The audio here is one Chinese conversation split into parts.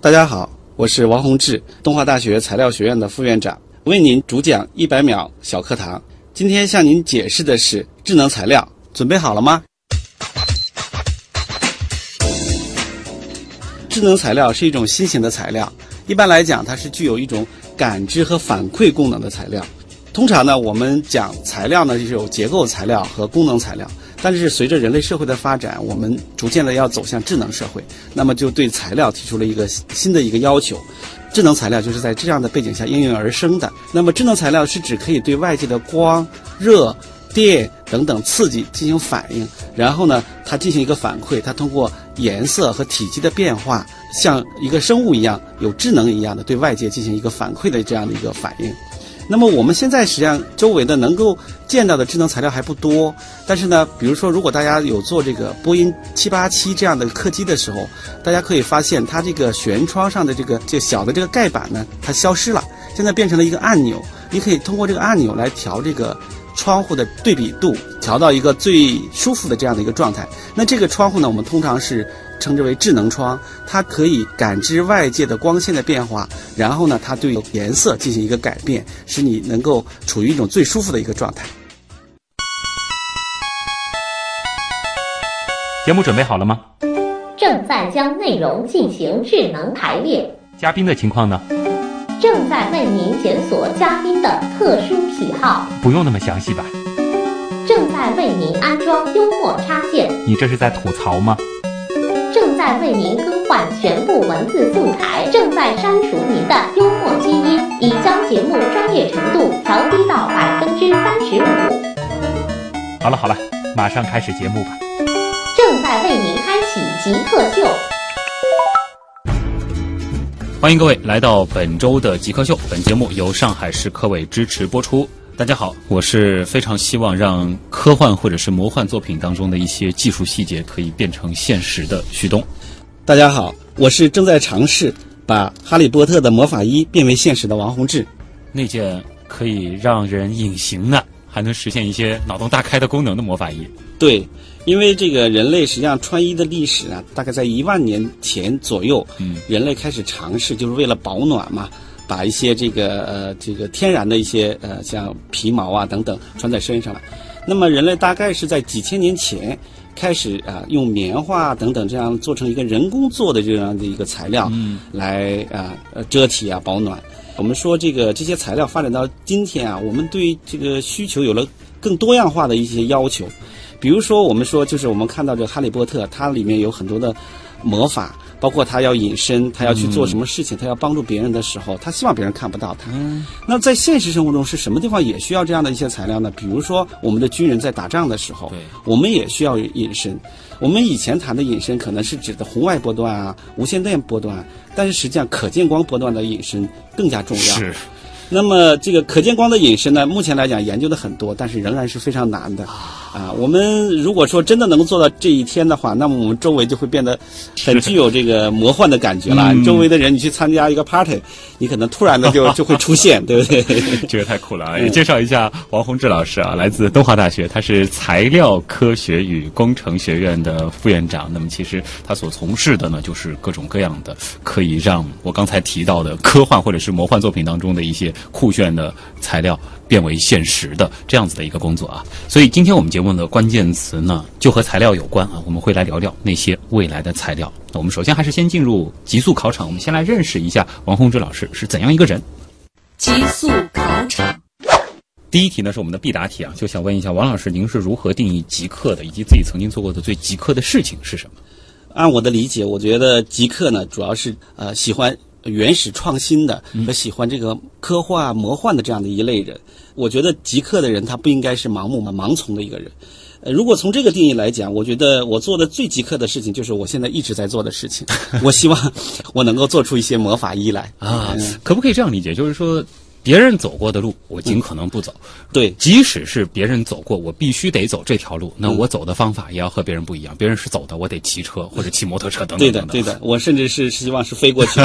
大家好，我是王洪志，东华大学材料学院的副院长，为您主讲一百秒小课堂。今天向您解释的是智能材料，准备好了吗？智能材料是一种新型的材料，一般来讲，它是具有一种感知和反馈功能的材料。通常呢，我们讲材料呢，就是有结构材料和功能材料。但是随着人类社会的发展，我们逐渐的要走向智能社会，那么就对材料提出了一个新的一个要求。智能材料就是在这样的背景下应运而生的。那么智能材料是指可以对外界的光、热、电等等刺激进行反应，然后呢，它进行一个反馈，它通过颜色和体积的变化，像一个生物一样有智能一样的对外界进行一个反馈的这样的一个反应。那么我们现在实际上周围的能够见到的智能材料还不多，但是呢，比如说如果大家有做这个波音七八七这样的客机的时候，大家可以发现它这个舷窗上的这个这小的这个盖板呢，它消失了，现在变成了一个按钮，你可以通过这个按钮来调这个窗户的对比度，调到一个最舒服的这样的一个状态。那这个窗户呢，我们通常是。称之为智能窗，它可以感知外界的光线的变化，然后呢，它对颜色进行一个改变，使你能够处于一种最舒服的一个状态。节目准备好了吗？正在将内容进行智能排列。嘉宾的情况呢？正在为您检索嘉宾的特殊喜好。不用那么详细吧？正在为您安装幽默插件。你这是在吐槽吗？在为您更换全部文字素材，正在删除您的幽默基因，已将节目专业程度调低到百分之三十五。好了好了，马上开始节目吧。正在为您开启极客秀，欢迎各位来到本周的极客秀。本节目由上海市科委支持播出。大家好，我是非常希望让科幻或者是魔幻作品当中的一些技术细节可以变成现实的旭东。大家好，我是正在尝试把哈利波特的魔法衣变为现实的王洪志。那件可以让人隐形的，还能实现一些脑洞大开的功能的魔法衣。对，因为这个人类实际上穿衣的历史啊，大概在一万年前左右，嗯，人类开始尝试，就是为了保暖嘛。把一些这个呃这个天然的一些呃像皮毛啊等等穿在身上，那么人类大概是在几千年前开始啊用棉花等等这样做成一个人工做的这样的一个材料，嗯来啊呃遮体啊保暖。我们说这个这些材料发展到今天啊，我们对这个需求有了更多样化的一些要求，比如说我们说就是我们看到这个哈利波特，它里面有很多的魔法。包括他要隐身，他要去做什么事情，他要帮助别人的时候，他希望别人看不到他。那在现实生活中是什么地方也需要这样的一些材料呢？比如说我们的军人在打仗的时候，我们也需要隐身。我们以前谈的隐身可能是指的红外波段啊、无线电波段，但是实际上可见光波段的隐身更加重要。是。那么这个可见光的隐身呢，目前来讲研究的很多，但是仍然是非常难的。啊，我们如果说真的能做到这一天的话，那么我们周围就会变得很具有这个魔幻的感觉了。周围的人，你去参加一个 party，你可能突然的就 就会出现，对不对？这个太酷了啊！也介绍一下王洪志老师啊，来自东华大学，他是材料科学与工程学院的副院长。那么其实他所从事的呢，就是各种各样的可以让我刚才提到的科幻或者是魔幻作品当中的一些酷炫的材料。变为现实的这样子的一个工作啊，所以今天我们节目的关键词呢，就和材料有关啊，我们会来聊聊那些未来的材料。那我们首先还是先进入极速考场，我们先来认识一下王洪志老师是怎样一个人。极速考场，第一题呢是我们的必答题啊，就想问一下王老师，您是如何定义极客的，以及自己曾经做过的最极客的事情是什么？按我的理解，我觉得极客呢，主要是呃喜欢。原始创新的和喜欢这个科幻魔幻的这样的一类人，我觉得极客的人他不应该是盲目嘛盲从的一个人。呃，如果从这个定义来讲，我觉得我做的最极客的事情就是我现在一直在做的事情。我希望我能够做出一些魔法衣来啊！可不可以这样理解？就是说。别人走过的路，我尽可能不走。对，即使是别人走过，我必须得走这条路。那我走的方法也要和别人不一样。别人是走的，我得骑车或者骑摩托车等等。对的，对的。我甚至是希望是飞过去。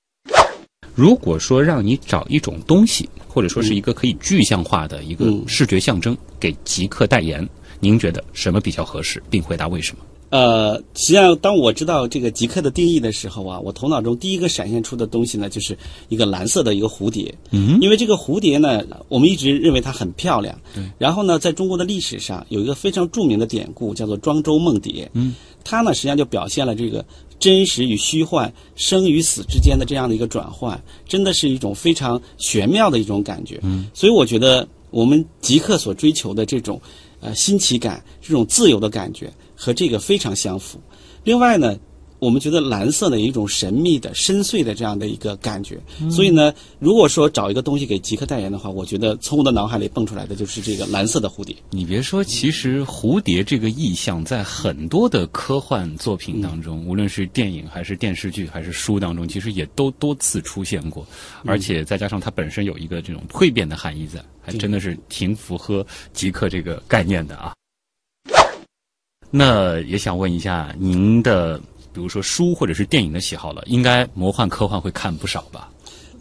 如果说让你找一种东西，或者说是一个可以具象化的一个视觉象征，给极客代言，您觉得什么比较合适？并回答为什么？呃，实际上，当我知道这个极客的定义的时候啊，我头脑中第一个闪现出的东西呢，就是一个蓝色的一个蝴蝶。嗯，因为这个蝴蝶呢，我们一直认为它很漂亮。对。然后呢，在中国的历史上有一个非常著名的典故，叫做庄周梦蝶。嗯。它呢，实际上就表现了这个真实与虚幻、生与死之间的这样的一个转换，真的是一种非常玄妙的一种感觉。嗯。所以我觉得我们极客所追求的这种呃新奇感、这种自由的感觉。和这个非常相符。另外呢，我们觉得蓝色呢有一种神秘的、深邃的这样的一个感觉。所以呢，如果说找一个东西给极客代言的话，我觉得从我的脑海里蹦出来的就是这个蓝色的蝴蝶。你别说，其实蝴蝶这个意象在很多的科幻作品当中，无论是电影还是电视剧还是书当中，其实也都多次出现过。而且再加上它本身有一个这种蜕变的含义在，还真的是挺符合极客这个概念的啊。那也想问一下您的，比如说书或者是电影的喜好了，应该魔幻科幻会看不少吧？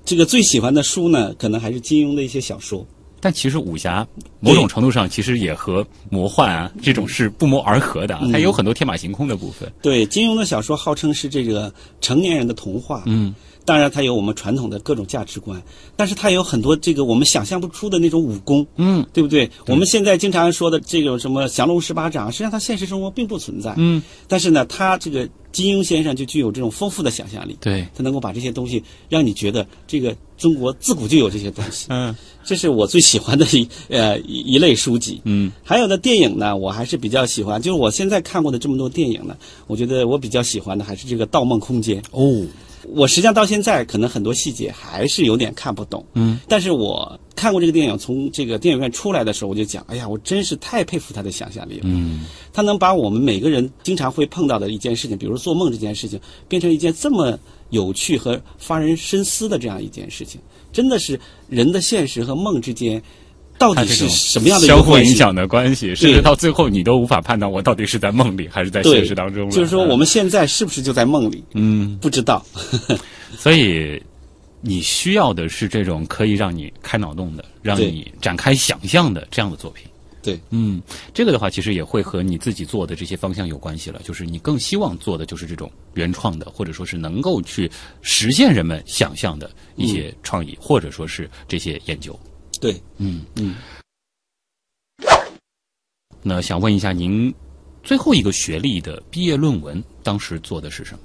这个最喜欢的书呢，可能还是金庸的一些小说。但其实武侠某种程度上其实也和魔幻啊这种是不谋而合的，它有很多天马行空的部分。对，金庸的小说号称是这个成年人的童话。嗯。当然，它有我们传统的各种价值观，但是它有很多这个我们想象不出的那种武功，嗯，对不对？我们现在经常说的这种什么降龙十八掌，实际上它现实生活并不存在，嗯，但是呢，他这个金庸先生就具有这种丰富的想象力，对，他能够把这些东西让你觉得这个中国自古就有这些东西，嗯，这是我最喜欢的一呃一一类书籍，嗯，还有呢电影呢，我还是比较喜欢，就是我现在看过的这么多电影呢，我觉得我比较喜欢的还是这个《盗梦空间》哦。我实际上到现在可能很多细节还是有点看不懂，嗯，但是我看过这个电影，从这个电影院出来的时候，我就讲，哎呀，我真是太佩服他的想象力了，嗯，他能把我们每个人经常会碰到的一件事情，比如做梦这件事情，变成一件这么有趣和发人深思的这样一件事情，真的是人的现实和梦之间。到底是什么样的相互影响的关系？甚至到最后，你都无法判断我到底是在梦里还是在现实当中。就是说，我们现在是不是就在梦里？嗯，不知道。所以，你需要的是这种可以让你开脑洞的、让你展开想象的这样的作品。对，嗯，这个的话，其实也会和你自己做的这些方向有关系了。就是你更希望做的就是这种原创的，或者说是能够去实现人们想象的一些创意，或者说是这些研究。对，嗯嗯。那想问一下，您最后一个学历的毕业论文当时做的是什么？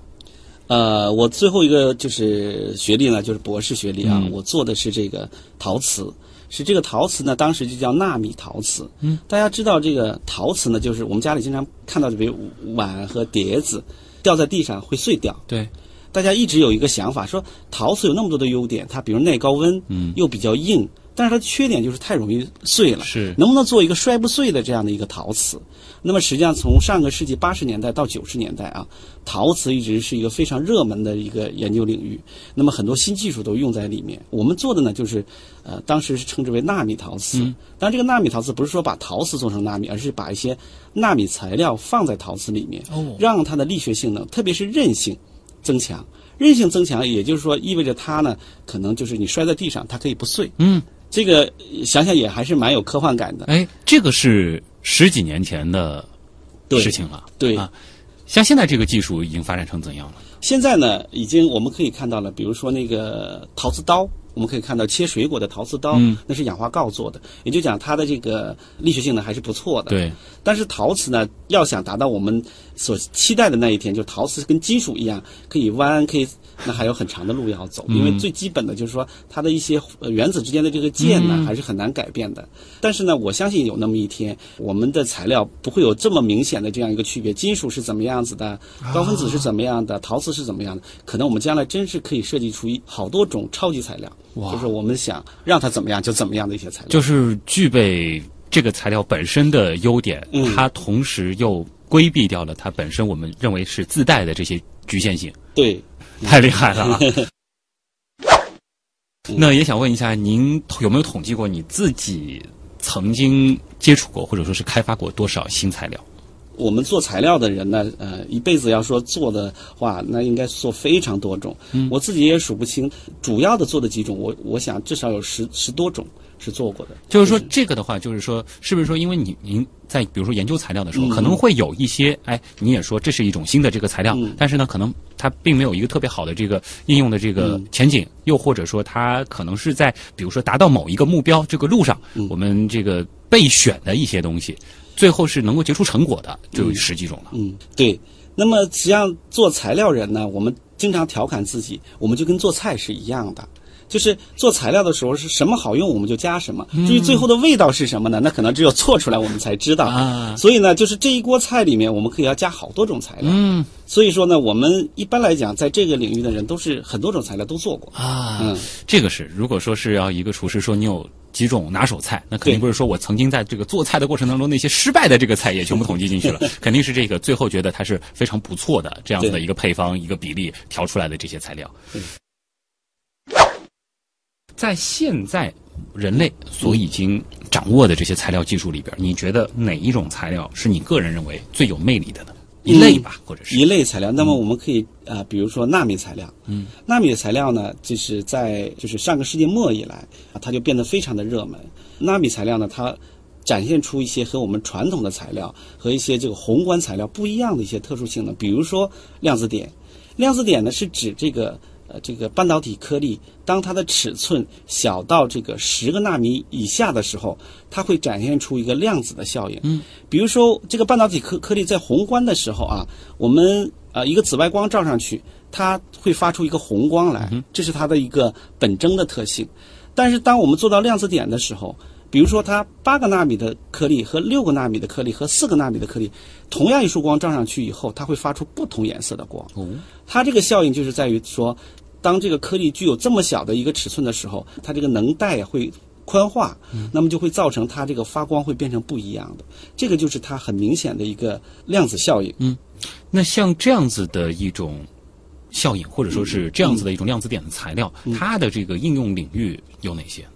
呃，我最后一个就是学历呢，就是博士学历啊。嗯、我做的是这个陶瓷，是这个陶瓷呢，当时就叫纳米陶瓷。嗯，大家知道这个陶瓷呢，就是我们家里经常看到的，比如碗和碟子掉在地上会碎掉。对。大家一直有一个想法，说陶瓷有那么多的优点，它比如耐高温，嗯，又比较硬。但是它的缺点就是太容易碎了，是能不能做一个摔不碎的这样的一个陶瓷？那么实际上从上个世纪八十年代到九十年代啊，陶瓷一直是一个非常热门的一个研究领域。那么很多新技术都用在里面。我们做的呢就是，呃，当时是称之为纳米陶瓷。嗯，当然这个纳米陶瓷不是说把陶瓷做成纳米，而是把一些纳米材料放在陶瓷里面，哦，让它的力学性能，特别是韧性增强。韧性增强，也就是说意味着它呢，可能就是你摔在地上，它可以不碎。嗯。这个想想也还是蛮有科幻感的。哎，这个是十几年前的事情了。对啊，像现在这个技术已经发展成怎样了？现在呢，已经我们可以看到了，比如说那个陶瓷刀，我们可以看到切水果的陶瓷刀，嗯、那是氧化锆做的，也就讲它的这个力学性呢还是不错的。对。但是陶瓷呢，要想达到我们所期待的那一天，就是陶瓷跟金属一样可以弯，可以。那还有很长的路要走，因为最基本的就是说，它的一些原子之间的这个键呢，还是很难改变的。但是呢，我相信有那么一天，我们的材料不会有这么明显的这样一个区别，金属是怎么样子的，高分子是怎么样的，陶瓷是怎么样的，可能我们将来真是可以设计出一好多种超级材料，就是我们想让它怎么样就怎么样的一些材料，就是具备这个材料本身的优点，它同时又规避掉了它本身我们认为是自带的这些局限性。对。太厉害了啊！那也想问一下，您有没有统计过你自己曾经接触过或者说是开发过多少新材料？我们做材料的人呢，呃，一辈子要说做的话，那应该做非常多种。嗯，我自己也数不清，主要的做的几种，我我想至少有十十多种是做过的。就是说这个的话，就是说是不是说，因为你您在比如说研究材料的时候，嗯可能会有一些，哎，你也说这是一种新的这个材料，嗯但是呢，可能它并没有一个特别好的这个应用的这个嗯前景，又或者说它可能是在比如说达到某一个目标这个路上，嗯我们这个备选的一些东西，最后是能够结出成果的，就有十几种了。嗯，对。那么实际上做材料人呢，我们经常调侃自己，我们就跟做菜是一样的。就是做材料的时候是什么好用我们就加什么，至于最后的味道是什么呢？那可能只有做出来我们才知道。啊所以呢，就是这一锅菜里面我们可以要加好多种材料。嗯所以说呢，我们一般来讲，在这个领域的人都是很多种材料都做过。啊，嗯这个是如果说是要一个厨师说你有几种拿手菜，那肯定不是说我曾经在这个做菜的过程当中那些失败的这个菜也全部统计进去了，肯定是这个最后觉得它是非常不错的这样子的一个配方一个比例调出来的这些材料对。在现在人类所已经掌握的这些材料技术里边，你觉得哪一种材料是你个人认为最有魅力的呢？一类吧，或者是一类材料，那么我们可以啊、呃比如说纳米材料。嗯，纳米材料呢，就是在就是上个世纪末以来啊，它就变得非常的热门。纳米材料呢，它展现出一些和我们传统的材料和一些这个宏观材料不一样的一些特殊性能，比如说量子点。量子点呢是指这个呃这个半导体颗粒，当它的尺寸小到这个十个纳米以下的时候，它会展现出一个量子的效应。嗯，比如说这个半导体颗颗粒在宏观的时候啊，我们呃一个紫外光照上去，它会发出一个红光来，这是它的一个本征的特性。但是当我们做到量子点的时候，比如说它八个纳米的颗粒和六个纳米的颗粒和四个纳米的颗粒，同样一束光照上去以后，它会发出不同颜色的光。哦，它这个效应就是在于说，当这个颗粒具有这么小的一个尺寸的时候，它这个能带会宽化，那么就会造成它这个发光会变成不一样的。这个就是它很明显的一个量子效应。嗯那像这样子的一种效应，或者说是这样子的一种量子点的材料，它的这个应用领域有哪些？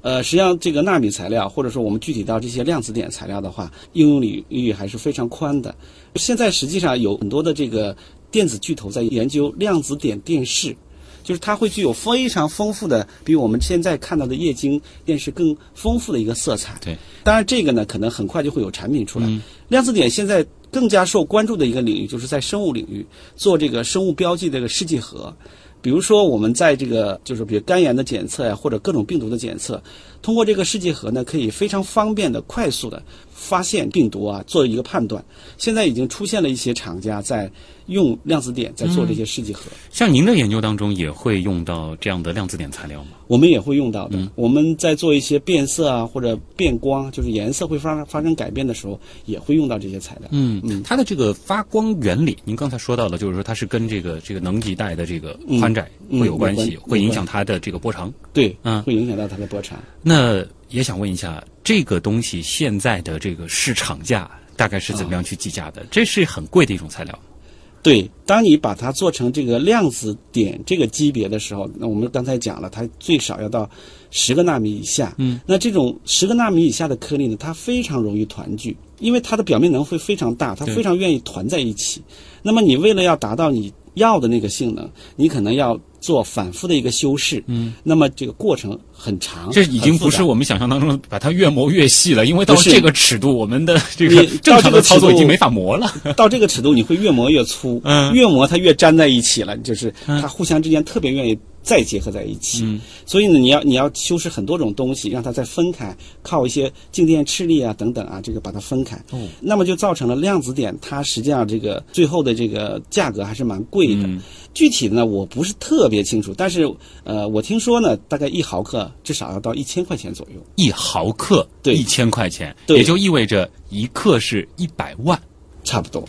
呃，实际上这个纳米材料，或者说我们具体到这些量子点材料的话，应用领域还是非常宽的。现在实际上有很多的这个电子巨头在研究量子点电视，就是它会具有非常丰富的，比我们现在看到的液晶电视更丰富的一个色彩。对，当然这个呢，可能很快就会有产品出来。量子点现在更加受关注的一个领域，就是在生物领域做这个生物标记的这个试剂盒。比如说，我们在这个就是比如肝炎的检测呀，或者各种病毒的检测，通过这个试剂盒呢，可以非常方便的、快速的发现病毒啊，做一个判断。现在已经出现了一些厂家在用量子点在做这些试剂盒，像您的研究当中也会用到这样的量子点材料吗？我们也会用到的。我们在做一些变色啊或者变光，就是颜色会发发生改变的时候，也会用到这些材料。嗯嗯，它的这个发光原理，您刚才说到了，就是说它是跟这个这个能级带的这个宽窄嗯会有关系，会影响它的这个波长。对，嗯会影响到它的波长。那也想问一下，这个东西现在的这个市场价大概是怎么样去计价的？这是很贵的一种材料。对，当你把它做成这个量子点这个级别的时候，那我们刚才讲了，它最少要到十个纳米以下。嗯，那这种十个纳米以下的颗粒呢，它非常容易团聚，因为它的表面能会非常大，它非常愿意团在一起。那么你为了要达到你要的那个性能，你可能要做反复的一个修饰。嗯，那么这个过程很长，这已经不是我们想象当中把它越磨越细了，因为到这个尺度，我们的这个正常的到这个操作已经没法磨了。到这个尺度，你会越磨越粗，嗯越磨它越粘在一起了，就是它互相之间特别愿意再结合在一起。嗯所以呢，你要你要修饰很多种东西，让它再分开，靠一些静电斥力啊等等啊，这个把它分开。哦那么就造成了量子点，它实际上这个最后的这个价格还是蛮贵的。嗯具体的呢，我不是特别清楚，但是呃，我听说呢，大概一毫克至少要到一千块钱左右。一毫克对一千块钱，对也就意味着一克是一百万。差不多，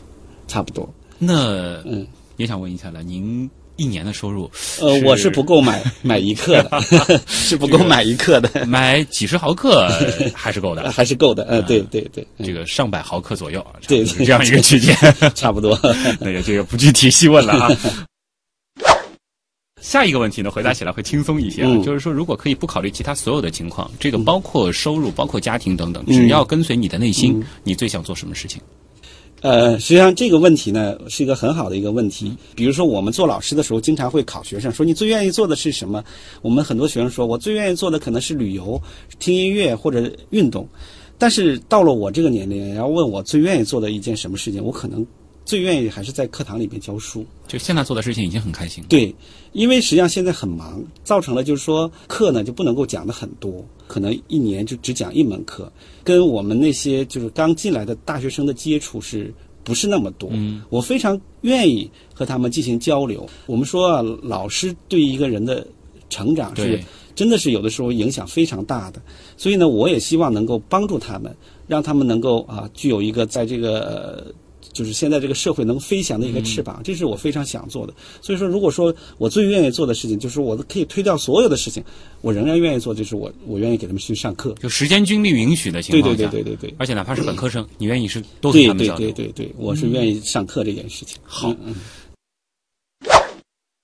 差不多。那嗯，也想问一下了，您一年的收入？呃，我是不够买 买一克的，是不够买一克的。买几十毫克 还是够的，还是够的，呃，对对对，嗯这个上百毫克左右，对这样一个区间。差不多。那也这个不具体细问了啊。下一个问题呢，回答起来会轻松一些啊，嗯就是说，如果可以不考虑其他所有的情况，这个包括收入、包括家庭等等，嗯只要跟随你的内心，你最想做什么事情？呃，实际上这个问题呢是一个很好的一个问题。比如说，我们做老师的时候，经常会考学生说你最愿意做的是什么？我们很多学生说我最愿意做的可能是旅游、听音乐或者运动。但是到了我这个年龄，要问我最愿意做的一件什么事情，我可能最愿意还是在课堂里面教书。就现在做的事情已经很开心了。对，因为实际上现在很忙，造成了就是说课呢就不能够讲的很多，可能一年就只讲一门课，跟我们那些就是刚进来的大学生的接触是不是那么多？嗯，我非常愿意和他们进行交流。我们说啊，老师对一个人的成长是真的是有的时候影响非常大的，所以呢，我也希望能够帮助他们，让他们能够啊具有一个在这个。呃就是现在这个社会能飞翔的一个翅膀，这是我非常想做的。所以说，如果说我最愿意做的事情，就是我可以推掉所有的事情，我仍然愿意做，就是我我愿意给他们去上课。就时间精力允许的情对对况下，对对对对，而且哪怕是本科生，你愿意是多跟对对他们交流。对对对，我是愿意上课这件事情。好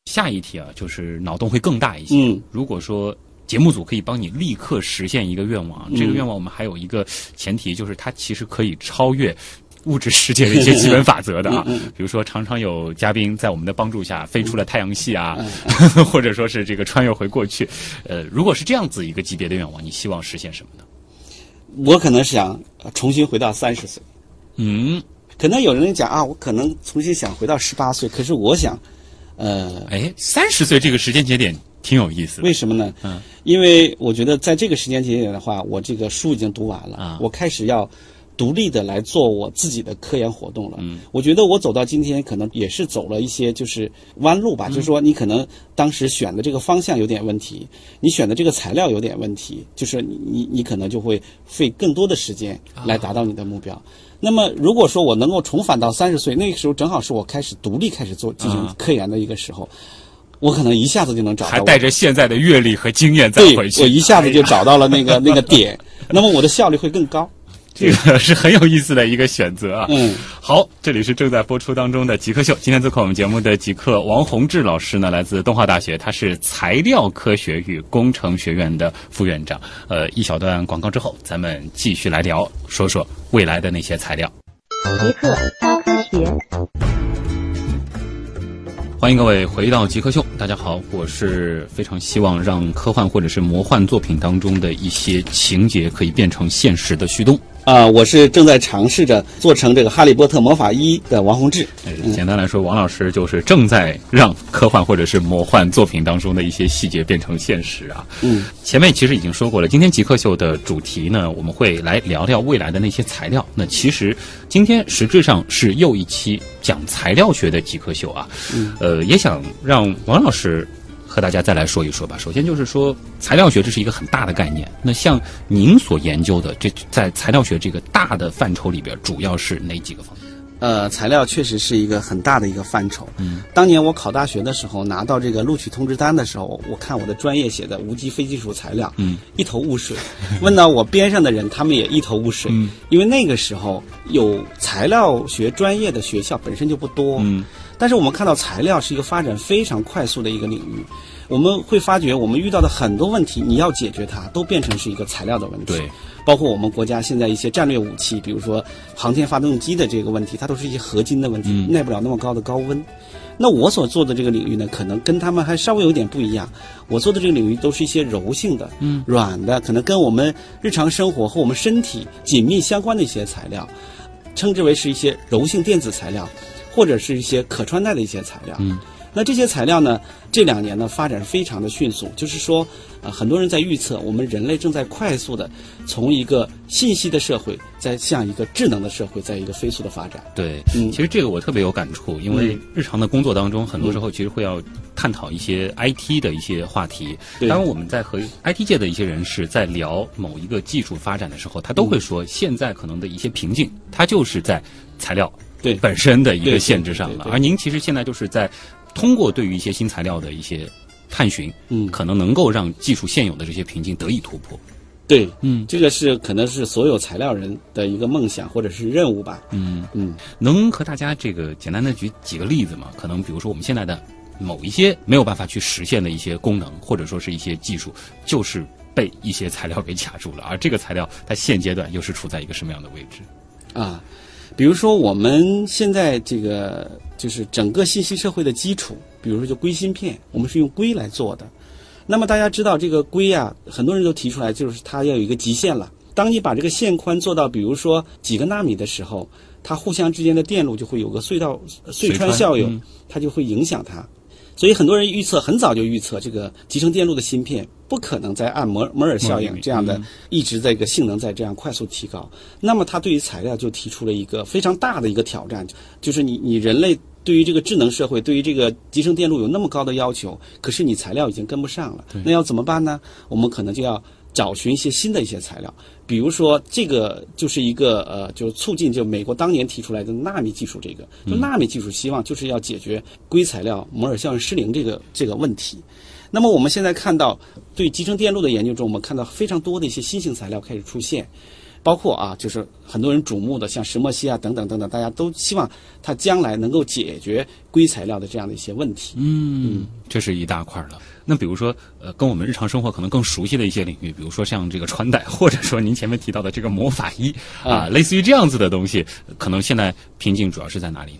下一题啊，就是脑洞会更大一些。嗯如果说节目组可以帮你立刻实现一个愿望，这个愿望我们还有一个前提，就是它其实可以超越。物质世界的一些基本法则的啊，比如说常常有嘉宾在我们的帮助下飞出了太阳系啊，或者说是这个穿越回过去，呃，如果是这样子一个级别的愿望，你希望实现什么呢？我可能想呃重新回到三十岁。嗯，可能有人讲啊，我可能重新想回到十八岁，可是我想，呃，哎，三十岁这个时间节点挺有意思的。为什么呢？嗯，因为我觉得在这个时间节点的话，我这个书已经读完了，啊我开始要独立的来做我自己的科研活动了。嗯，我觉得我走到今天，可能也是走了一些就是弯路吧，嗯就是说你可能当时选的这个方向有点问题，你选的这个材料有点问题，就是你你你可能就会费更多的时间来达到你的目标。那么，如果说我能够重返到三十岁，那个时候正好是我开始独立开始做进行啊科研的一个时候，我可能一下子就能找到还带着现在的阅历和经验再对，回去，我一下子就 找到了那个那个点，那么我的效率会更高。这个是很有意思的一个选择啊。嗯，好，这里是正在播出当中的极客秀。今天做客我们节目的极客王洪志老师呢，来自东华大学，他是材料科学与工程学院的副院长。呃，一小段广告之后，咱们继续来聊，说说未来的那些材料。极客高科学。欢迎各位回到极客秀，大家好，我是非常希望让科幻或者是魔幻作品当中的一些情节可以变成现实的旭东。啊、我是正在尝试着做成这个《哈利波特魔法一》的王洪志。呃简单来说，王老师就是正在让科幻或者是魔幻作品当中的一些细节变成现实啊。嗯，前面其实已经说过了，今天极客秀的主题呢，我们会来聊聊未来的那些材料。那其实今天实质上是又一期讲材料学的极客秀啊。嗯，呃，也想让王老师。和大家再来说一说吧。首先就是说，材料学这是一个很大的概念。那像您所研究的，这在材料学这个大的范畴里边，主要是哪几个方面？呃，材料确实是一个很大的一个范畴。嗯，当年我考大学的时候，拿到这个录取通知单的时候，我看我的专业写的无机非金属材料，嗯，一头雾水。问到我边上的人，他们也一头雾水。嗯，因为那个时候有材料学专业的学校本身就不多。嗯，但是我们看到材料是一个发展非常快速的一个领域，我们会发觉我们遇到的很多问题，你要解决它，都变成是一个材料的问题。对，包括我们国家现在一些战略武器，比如说航天发动机的这个问题，它都是一些合金的问题，耐不了那么高的高温。那我所做的这个领域呢，可能跟他们还稍微有点不一样。我做的这个领域都是一些柔性的、嗯、软的，可能跟我们日常生活和我们身体紧密相关的一些材料，称之为是一些柔性电子材料，或者是一些可穿戴的一些材料。嗯。那这些材料呢，这两年呢发展非常的迅速，就是说，呃，很多人在预测，我们人类正在快速的从一个信息的社会，在向一个智能的社会，在一个飞速的发展。对，嗯其实这个我特别有感触，因为日常的工作当中，很多时候其实会要探讨一些 IT 的一些话题。当然，我们在和 IT 界的一些人士在聊某一个技术发展的时候，他都会说，现在可能的一些瓶颈，它就是在材料对本身的一个限制上了。而您其实现在就是在通过对于一些新材料的一些探寻，嗯可能能够让技术现有的这些瓶颈得以突破。对，嗯这个是可能是所有材料人的一个梦想或者是任务吧。嗯。嗯，能和大家这个简单的举几个例子吗？可能比如说我们现在的某一些没有办法去实现的一些功能，或者说是一些技术，就是被一些材料给卡住了，而这个材料它现阶段又是处在一个什么样的位置？啊，比如说我们现在这个就是整个信息社会的基础，比如说就硅芯片，我们是用硅来做的。那么大家知道这个硅啊，很多人都提出来，就是它要有一个极限了。当你把这个线宽做到，比如说几个纳米的时候，它互相之间的电路就会有个隧道隧穿效应，它就会影响它。所以很多人预测，很早就预测这个集成电路的芯片不可能再按摩摩尔效应这样的一直在一个性能在这样快速提高。那么它对于材料就提出了一个非常大的一个挑战，就是你你人类对于这个智能社会，对于这个集成电路有那么高的要求，可是你材料已经跟不上了，那要怎么办呢？我们可能就要找寻一些新的一些材料。比如说，这个就是一个呃，就是促进就美国当年提出来的纳米技术，这个就纳米技术，希望就是要解决硅材料摩尔效应失灵这个这个问题。那么我们现在看到，对集成电路的研究中，我们看到非常多的一些新型材料开始出现。包括啊，就是很多人瞩目的，像石墨烯啊等等等等，大家都希望它将来能够解决硅材料的这样的一些问题。嗯，这是一大块了。那比如说，呃，跟我们日常生活可能更熟悉的一些领域，比如说像这个穿戴，或者说您前面提到的这个魔法衣啊，类似于这样子的东西，可能现在瓶颈主要是在哪里呢？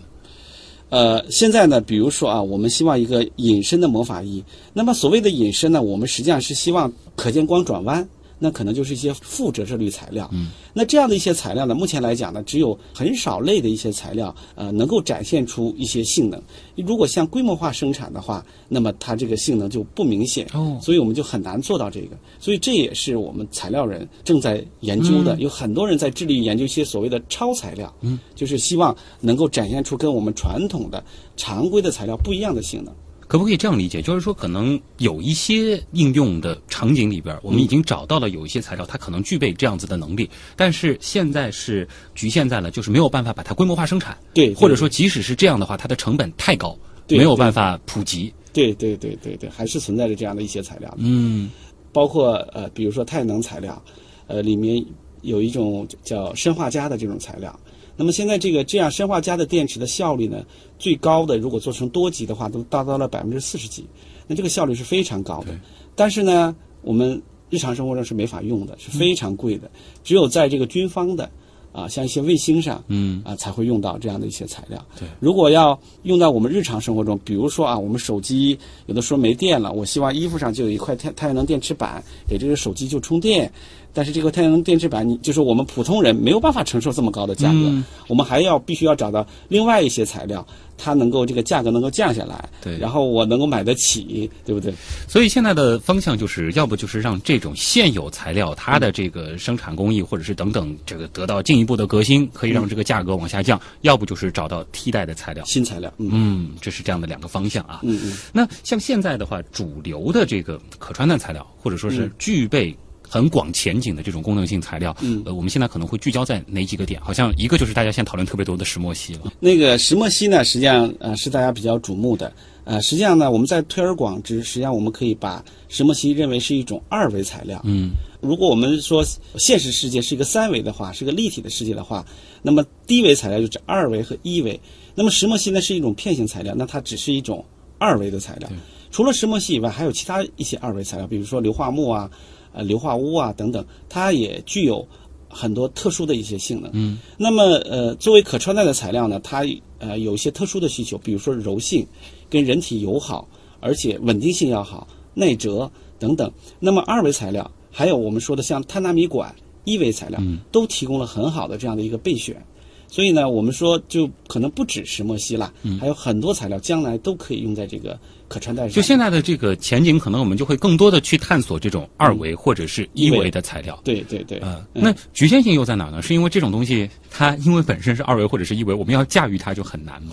呃，现在呢，比如说啊，我们希望一个隐身的魔法衣。那么所谓的隐身呢，我们实际上是希望可见光转弯。那可能就是一些负折射率材料。嗯，那这样的一些材料呢，目前来讲呢，只有很少类的一些材料，呃，能够展现出一些性能。如果像规模化生产的话，那么它这个性能就不明显。哦，所以我们就很难做到这个。所以这也是我们材料人正在研究的。有很多人在致力于研究一些所谓的超材料。嗯，就是希望能够展现出跟我们传统的常规的材料不一样的性能。可不可以这样理解？就是说，可能有一些应用的场景里边，我们已经找到了有一些材料，它可能具备这样子的能力，但是现在是局限在了，就是没有办法把它规模化生产。对，或者说，即使是这样的话，它的成本太高，没有办法普及。对对对对对，还是存在着这样的一些材料。嗯，包括呃，比如说太阳能材料，呃，里面有一种叫砷化镓的这种材料。那么现在这个这样砷化镓的电池的效率呢，最高的如果做成多级的话，都达到了百分之四十几，那这个效率是非常高的。但是呢，我们日常生活中是没法用的，是非常贵的，只有在这个军方的。啊，像一些卫星上，嗯，啊，才会用到这样的一些材料。对，如果要用到我们日常生活中，比如说啊，我们手机有的时候没电了，我希望衣服上就有一块太太阳能电池板，给这个手机就充电。但是这个太阳能电池板，你就是我们普通人没有办法承受这么高的价格，我们还要必须要找到另外一些材料。它能够这个价格能够降下来，对，然后我能够买得起，对不对？所以现在的方向就是要不就是让这种现有材料它的这个生产工艺或者是等等这个得到进一步的革新，可以让这个价格往下降；要不就是找到替代的材料，新材料。嗯，这是这样的两个方向啊。嗯嗯。那像现在的话，主流的这个可穿戴材料，或者说是具备。很广前景的这种功能性材料，嗯，呃，我们现在可能会聚焦在哪几个点？好像一个就是大家现在讨论特别多的石墨烯了。那个石墨烯呢，实际上呃是大家比较瞩目的。呃，实际上呢，我们在推而广之，实际上我们可以把石墨烯认为是一种二维材料。嗯，如果我们说现实世界是一个三维的话，是个立体的世界的话，那么低维材料就是二维和一维。那么石墨烯呢是一种片形材料，那它只是一种二维的材料。除了石墨烯以外，还有其他一些二维材料，比如说硫化钼啊。呃，硫化钨啊等等，它也具有很多特殊的一些性能。嗯，那么呃，作为可穿戴的材料呢，它呃有一些特殊的需求，比如说柔性、跟人体友好，而且稳定性要好、耐折等等。那么二维材料，还有我们说的像碳纳米管、一维材料，都提供了很好的这样的一个备选。所以呢，我们说就可能不只石墨烯了，还有很多材料将来都可以用在这个可穿戴上。就现在的这个前景，可能我们就会更多的去探索这种二维或者是一维的材料。对对对。啊，那局限性又在哪呢？是因为这种东西它因为本身是二维或者是一维，我们要驾驭它就很难吗？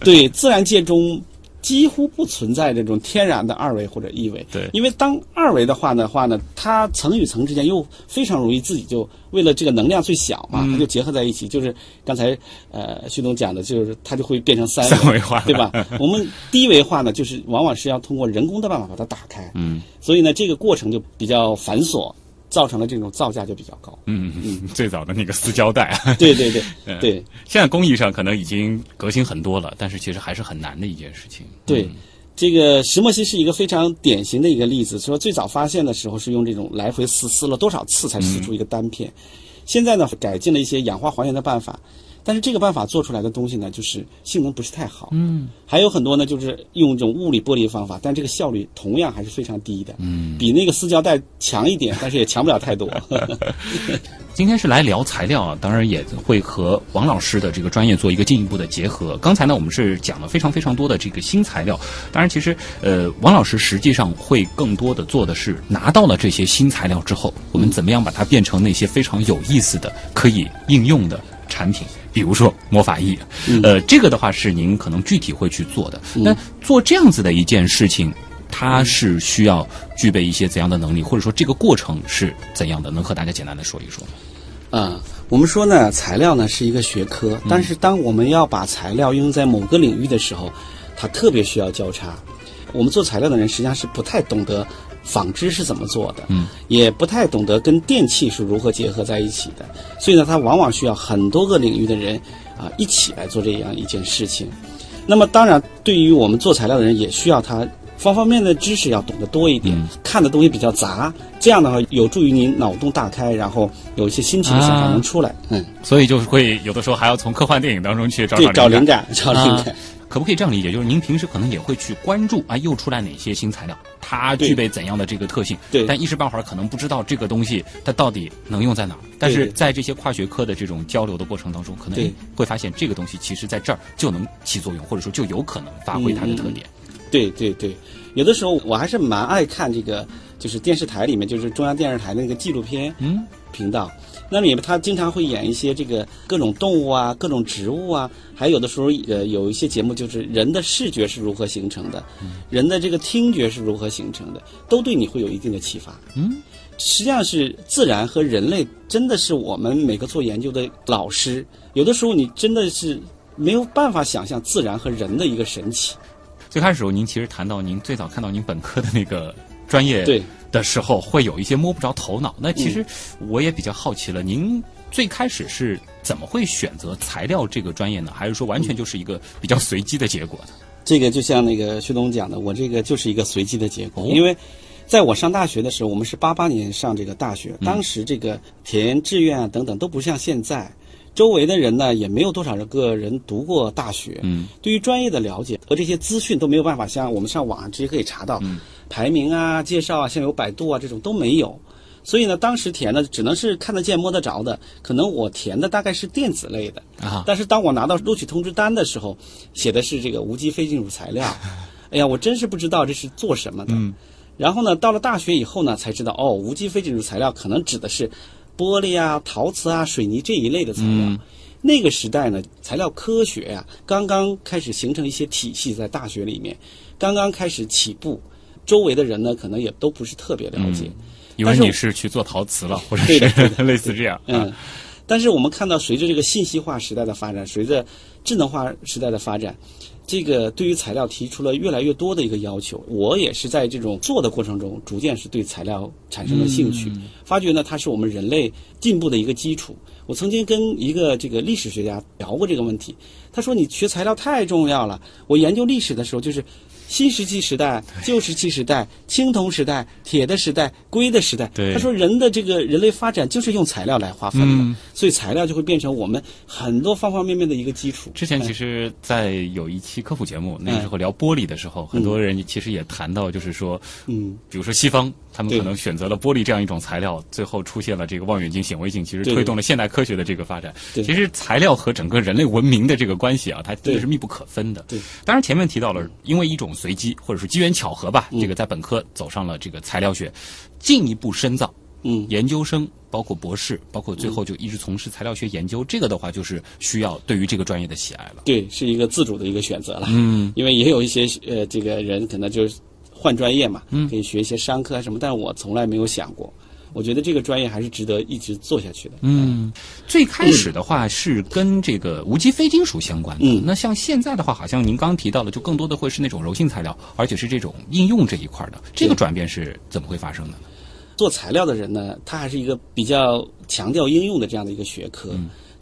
对，自然界中。几乎不存在这种天然的二维或者一维，对，因为当二维的话的话呢，它层与层之间又非常容易自己就为了这个能量最小嘛，它就结合在一起。就是刚才呃徐总讲的，就是它就会变成三维化，对吧？我们低维化呢，就是往往是要通过人工的办法把它打开，嗯，所以呢，这个过程就比较繁琐。造成了这种造价就比较高。嗯嗯，最早的那个丝胶带。对对对 对。现在工艺上可能已经革新很多了，但是其实还是很难的一件事情。对，这个石墨烯是一个非常典型的一个例子。说最早发现的时候是用这种来回撕，撕了多少次才撕出一个单片。现在呢，改进了一些氧化还原的办法，但是这个办法做出来的东西呢，就是性能不是太好。嗯，还有很多呢，就是用这种物理玻璃方法，但这个效率同样还是非常低的。嗯，比那个撕胶带强一点，但是也强不了太多。今天是来聊材料啊，当然也会和王老师的这个专业做一个进一步的结合。刚才呢，我们是讲了非常非常多的这个新材料，当然其实呃，王老师实际上会更多的做的是拿到了这些新材料之后，我们怎么样把它变成那些非常有意思的可以应用的产品。比如说魔法液，呃，这个的话是您可能具体会去做的。那做这样子的一件事情，它是需要具备一些怎样的能力，或者说这个过程是怎样的？能和大家简单的说一说吗？啊，我们说呢，材料呢是一个学科，但是当我们要把材料应用在某个领域的时候，它特别需要交叉。我们做材料的人实际上是不太懂得。纺织是怎么做的？嗯，也不太懂得跟电器是如何结合在一起的，所以呢，它往往需要很多个领域的人啊一起来做这样一件事情。那么，当然，对于我们做材料的人，也需要他方方面面的知识要懂得多一点，看的东西比较杂，这样的话有助于您脑洞大开，然后有一些新奇的想法能出来。嗯，所以就是会有的时候还要从科幻电影当中去找找灵感，找灵感。可不可以这样理解？就是您平时可能也会去关注啊，又出来哪些新材料，它具备怎样的这个特性？对。但一时半会儿可能不知道这个东西它到底能用在哪儿。但是在这些跨学科的这种交流的过程当中，可能会发现这个东西其实在这儿就能起作用，或者说就有可能发挥它的特点。对对对，有的时候我还是蛮爱看这个，就是电视台里面，就是中央电视台那个纪录片嗯频道。那里面他经常会演一些这个各种动物啊，各种植物啊，还有的时候呃有一些节目就是人的视觉是如何形成的，人的这个听觉是如何形成的，都对你会有一定的启发。嗯，实际上是自然和人类真的是我们每个做研究的老师，有的时候你真的是没有办法想象自然和人的一个神奇。最开始时候您其实谈到您最早看到您本科的那个专业。对。的时候会有一些摸不着头脑。那其实我也比较好奇了，您最开始是怎么会选择材料这个专业呢？还是说完全就是一个比较随机的结果呢？这个就像那个薛东讲的，我这个就是一个随机的结果。因为在我上大学的时候，我们是八八年上这个大学，当时这个填志愿啊等等都不像现在，周围的人呢也没有多少个人读过大学，嗯，对于专业的了解和这些资讯都没有办法像我们上网上直接可以查到。嗯排名啊，介绍啊，像有百度啊这种都没有，所以呢，当时填的只能是看得见摸得着的。可能我填的大概是电子类的啊，但是当我拿到录取通知单的时候，写的是这个无机非金属材料。哎呀，我真是不知道这是做什么的。嗯然后呢，到了大学以后呢，才知道哦，无机非金属材料可能指的是玻璃啊、陶瓷啊、水泥这一类的材料。那个时代呢，材料科学呀，刚刚开始形成一些体系，在大学里面刚刚开始起步。周围的人呢，可能也都不是特别了解，以为你是去做陶瓷了，或者是 类似这样。嗯，但是我们看到，随着这个信息化时代的发展，随着智能化时代的发展，这个对于材料提出了越来越多的一个要求。我也是在这种做的过程中，逐渐是对材料产生了兴趣，发觉呢，它是我们人类进步的一个基础。我曾经跟一个这个历史学家聊过这个问题，他说：“你学材料太重要了。”我研究历史的时候，就是。新石器时代、旧石器时代、青铜时代、铁的时代、硅的时代。他说，人的这个人类发展就是用材料来划分的，所以材料就会变成我们很多方方面面的一个基础。之前其实，在有一期科普节目，那个时候聊玻璃的时候，很多人其实也谈到，就是说，嗯，比如说西方。他们可能选择了玻璃这样一种材料，最后出现了这个望远镜、显微镜，其实推动了现代科学的这个发展。其实材料和整个人类文明的这个关系啊，它真的是密不可分的。对，当然前面提到了，因为一种随机或者是机缘巧合吧，这个在本科走上了这个材料学，进一步深造。嗯，研究生包括博士，包括最后就一直从事材料学研究，这个的话就是需要对于这个专业的喜爱了。对，是一个自主的一个选择了。嗯，因为也有一些呃，这个人可能就是。换专业嘛，可以学一些商科啊什么，但是我从来没有想过。我觉得这个专业还是值得一直做下去的。嗯，最开始的话是跟这个无机非金属相关的。嗯，那像现在的话，好像您刚刚提到的，就更多的会是那种柔性材料，而且是这种应用这一块的。这个转变是怎么会发生的？做材料的人呢，他还是一个比较强调应用的这样的一个学科。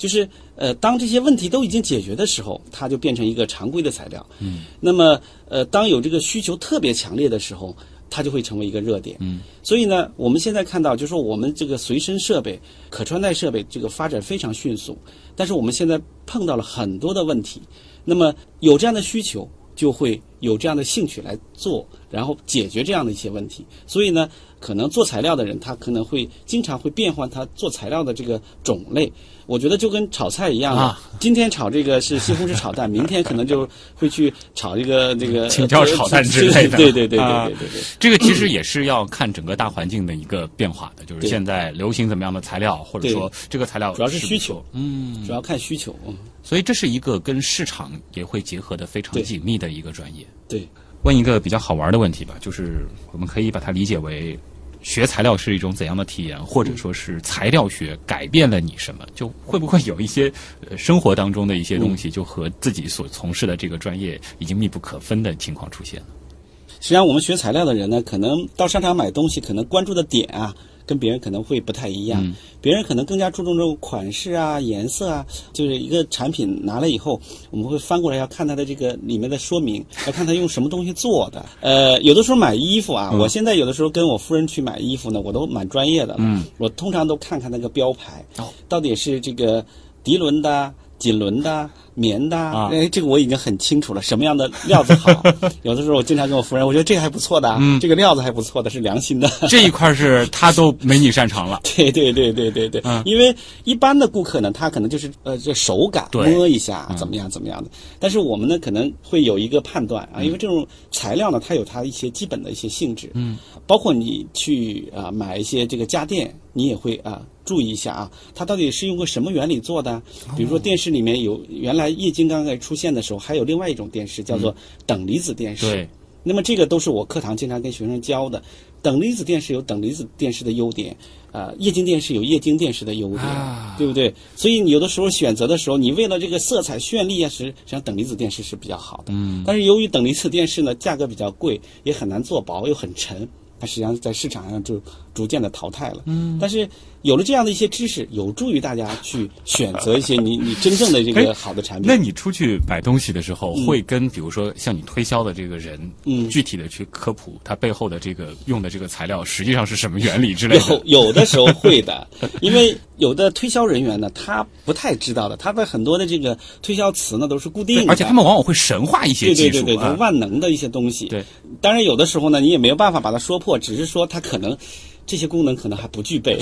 就是呃，当这些问题都已经解决的时候，它就变成一个常规的材料。嗯，那么呃，当有这个需求特别强烈的时候，它就会成为一个热点。嗯，所以呢，我们现在看到，就是说我们这个随身设备、可穿戴设备这个发展非常迅速，但是我们现在碰到了很多的问题。那么有这样的需求，就会有这样的兴趣来做，然后解决这样的一些问题。所以呢，可能做材料的人，他可能会经常会变换他做材料的这个种类。我觉得就跟炒菜一样，啊今天炒这个是西红柿炒蛋，明天可能就会去炒这个这个青椒炒蛋之类的。对对对对啊对对。这个其实也是要看整个大环境的一个变化的，就是现在流行怎么样的材料，或者说这个材料主要是需求嗯，主要看需求，嗯，所以这是一个跟市场也会结合的非常紧密的一个专业。对，问一个比较好玩的问题吧，就是我们可以把它理解为学材料是一种怎样的体验，或者说是材料学改变了你什么？就会不会有一些呃生活当中的一些东西，就和自己所从事的这个专业已经密不可分的情况出现了？实际上我们学材料的人呢，可能到商场买东西，可能关注的点啊，跟别人可能会不太一样。嗯别人可能更加注重这种款式啊、颜色啊，就是一个产品拿了以后，我们会翻过来要看它的这个里面的说明，要看它用什么东西做的。呃，有的时候买衣服啊，嗯我现在有的时候跟我夫人去买衣服呢，我都蛮专业的。嗯，我通常都看看那个标牌，哦到底是这个涤纶的。锦纶的、棉的，啊哎，这个我已经很清楚了，什么样的料子好。有的时候我经常跟我夫人，我觉得这个还不错的，嗯。这个料子还不错的，是良心的。这一块是他都没你擅长了。对对对对对对，嗯。因为一般的顾客呢，他可能就是呃这手感摸一下嗯。怎么样怎么样的，但是我们呢可能会有一个判断嗯。啊，因为这种材料呢，它有它一些基本的一些性质，嗯，包括你去啊、买一些这个家电，你也会啊。注意一下啊，它到底是用个什么原理做的？比如说电视里面有原来液晶刚刚出现的时候，还有另外一种电视叫做等离子电视。对，那么这个都是我课堂经常跟学生教的。等离子电视有等离子电视的优点，呃，液晶电视有液晶电视的优点，啊对不对？所以你有的时候选择的时候，你为了这个色彩绚丽啊，实实际上等离子电视是比较好的。嗯。但是由于等离子电视呢价格比较贵，也很难做薄，又很沉，它实际上在市场上就逐渐的淘汰了。嗯。但是有了这样的一些知识，有助于大家去选择一些你 你真正的这哎个好的产品。那你出去买东西的时候，会跟比如说向你推销的这个人，嗯具体的去科普他背后的这个用的这个材料实际上是什么原理之类的。有的时候会的，因为有的推销人员呢，他不太知道的，他的很多的这个推销词呢都是固定，的，而且他们往往会神化一些对技术对对对，啊对，。万能的一些东西。对，当然有的时候呢，你也没有办法把它说破，只是说他可能这些功能可能还不具备。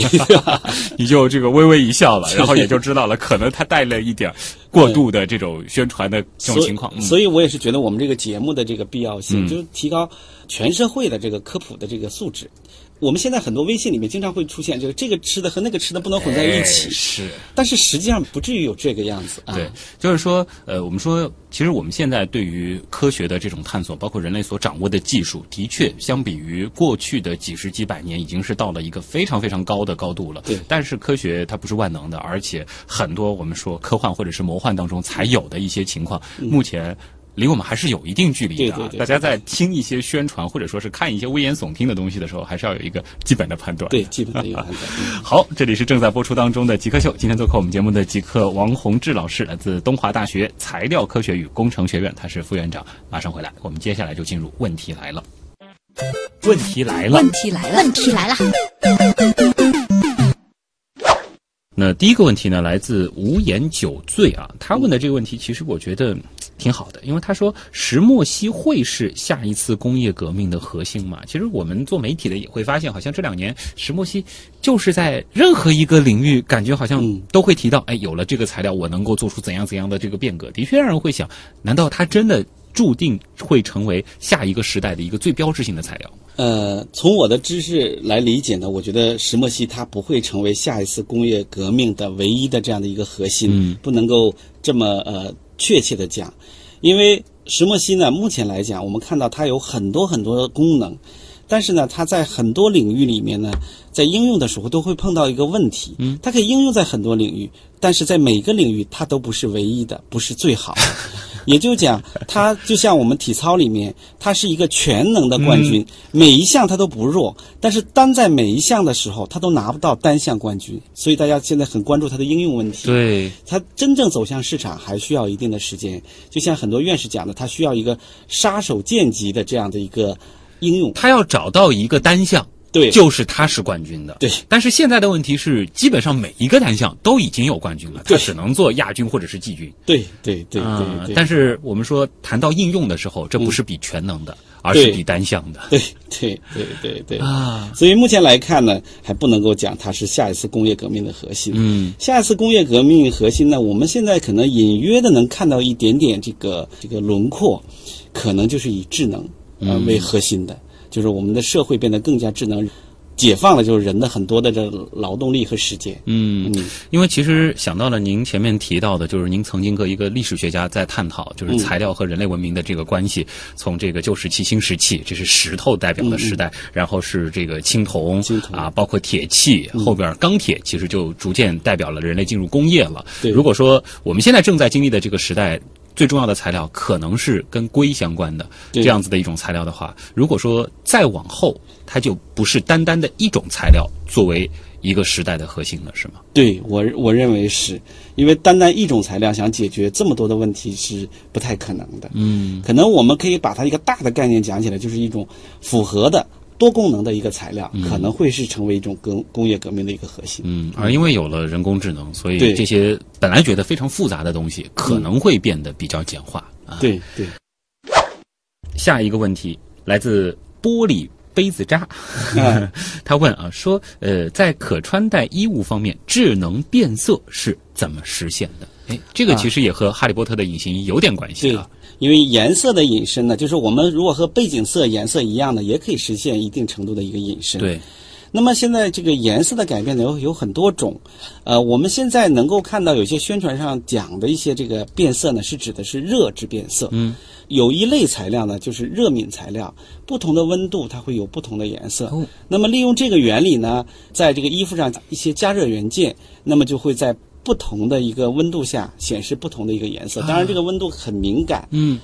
你就这个微微一笑了，然后也就知道了，可能他带了一点儿过度的这种宣传的这种情况。嗯所以，所以我也是觉得我们这个节目的这个必要性，嗯就是提高全社会的这个科普的这个素质。我们现在很多微信里面经常会出现，就是这个吃的和那个吃的不能混在一起，哎是。但是实际上不至于有这个样子啊。对，就是说，呃，我们说，其实我们现在对于科学的这种探索，包括人类所掌握的技术，的确相比于过去的几十几百年，已经是到了一个非常非常高的高度了。对但是科学它不是万能的，而且很多我们说科幻或者是魔幻当中才有的一些情况，目前。离我们还是有一定距离的、啊。嗯对对对大家在听一些宣传或者说是看一些危言耸听的东西的时候，还是要有一个基本的判断。对，基本的一个判断。嗯好，这里是正在播出当中的极客秀。今天做客我们节目的极客王洪志老师，来自东华大学材料科学与工程学院，他是副院长。马上回来，我们接下来就进入问题来了。问题来了问，题来了，问题来了，那第一个问题呢，来自无言酒醉啊，他问的这个问题，其实我觉得嗯挺好的，因为他说石墨烯会是下一次工业革命的核心嘛？其实我们做媒体的也会发现，好像这两年石墨烯就是在任何一个领域，感觉好像嗯都会提到，哎，有了这个材料，我能够做出怎样怎样的这个变革，的确让人会想，难道它真的注定会成为下一个时代的一个最标志性的材料？呃，从我的知识来理解呢，我觉得石墨烯它不会成为下一次工业革命的唯一的这样的一个核心，嗯不能够这么呃确切的讲，因为石墨烯呢，目前来讲，我们看到它有很多很多的功能，但是呢，它在很多领域里面呢，在应用的时候都会碰到一个问题，嗯，它可以应用在很多领域，但是在每个领域它都不是唯一的，不是最好的。也就讲，他就像我们体操里面，他是一个全能的冠军，每一项他都不弱，但是单在每一项的时候，他都拿不到单项冠军，所以大家现在很关注他的应用问题。对，他真正走向市场还需要一定的时间，就像很多院士讲的，他需要一个杀手锏级的这样的一个应用。他要找到一个单项，对。就是他是冠军的。对。但是现在的问题是，基本上每一个单项都已经有冠军了，他只能做亚军或者是季军。对对对啊对对，但是我们说谈到应用的时候，这不是比全能的，而是比单项的。对对对对对。啊。所以目前来看呢，还不能够讲它是下一次工业革命的核心。嗯，下一次工业革命核心呢，我们现在可能隐约的能看到一点点这个这个轮廓，可能就是以智能呃嗯。为核心的，就是我们的社会变得更加智能，解放了就是人的很多的这劳动力和时间。嗯，嗯因为其实想到了您前面提到的，就是您曾经和一个历史学家在探讨，就是材料和人类文明的这个关系，从这个旧石器、新石器，这是石头代表的时代，然后是这个青铜，青铜啊，包括铁器，后边钢铁其实就逐渐代表了人类进入工业了。对如果说我们现在正在经历的这个时代。最重要的材料可能是跟硅相关的这样子的一种材料的话，如果说再往后，它就不是单单的一种材料作为一个时代的核心了，是吗？对我我认为是因为单单一种材料想解决这么多的问题是不太可能的。嗯可能我们可以把它一个大的概念讲起来，就是一种复合的多功能的一个材料，可能会是成为一种工工业革命的一个核心。嗯，而因为有了人工智能，所以对这些本来觉得非常复杂的东西，可能会变得比较简化啊。对对，下一个问题来自玻璃杯子渣，嗯 他问啊说，呃，在可穿戴衣物方面，智能变色是怎么实现的？哎，这个其实也和《哈利波特》的隐形衣有点关系对啊。，因为颜色的隐身呢，就是我们如果和背景色颜色一样的，也可以实现一定程度的一个隐身。。对，那么现在这个颜色的改变呢，有有很多种，呃，我们现在能够看到有些宣传上讲的一些这个变色呢，是指的是热质变色。嗯，有一类材料呢，就是热敏材料，不同的温度它会有不同的颜色。哦那么利用这个原理呢，在这个衣服上一些加热元件，那么就会在不同的一个温度下显示不同的一个颜色。当然，这个温度很敏感。嗯，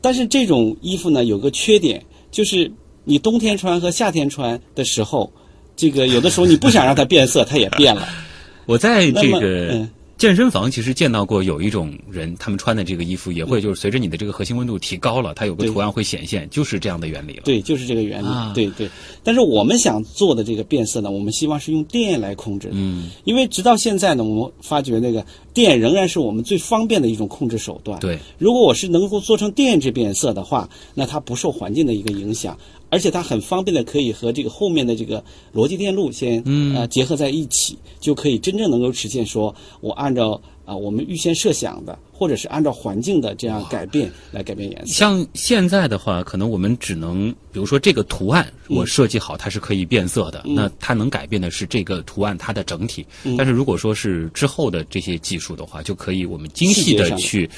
但是这种衣服呢，有个缺点，就是你冬天穿和夏天穿的时候，这个有的时候你不想让它变色，它也变了。我在这个嗯健身房其实见到过有一种人，他们穿的这个衣服也会就是随着你的这个核心温度提高了，它有个图案会显现，就是这样的原理了。对，就是这个原理。啊对对。但是我们想做的这个变色呢，我们希望是用电来控制的。嗯，因为直到现在呢，我们发觉那个电仍然是我们最方便的一种控制手段。对。如果我是能够做成电致变色的话，那它不受环境的一个影响，而且它很方便的可以和这个后面的这个逻辑电路先嗯呃结合在一起，就可以真正能够实现说我按照啊、我们预先设想的，或者是按照环境的这样改变来改变颜色。像现在的话，可能我们只能，比如说这个图案嗯我设计好，它是可以变色的，那它能改变的是这个图案它的整体。嗯但是如果说是之后的这些技术的话，就可以我们精细的去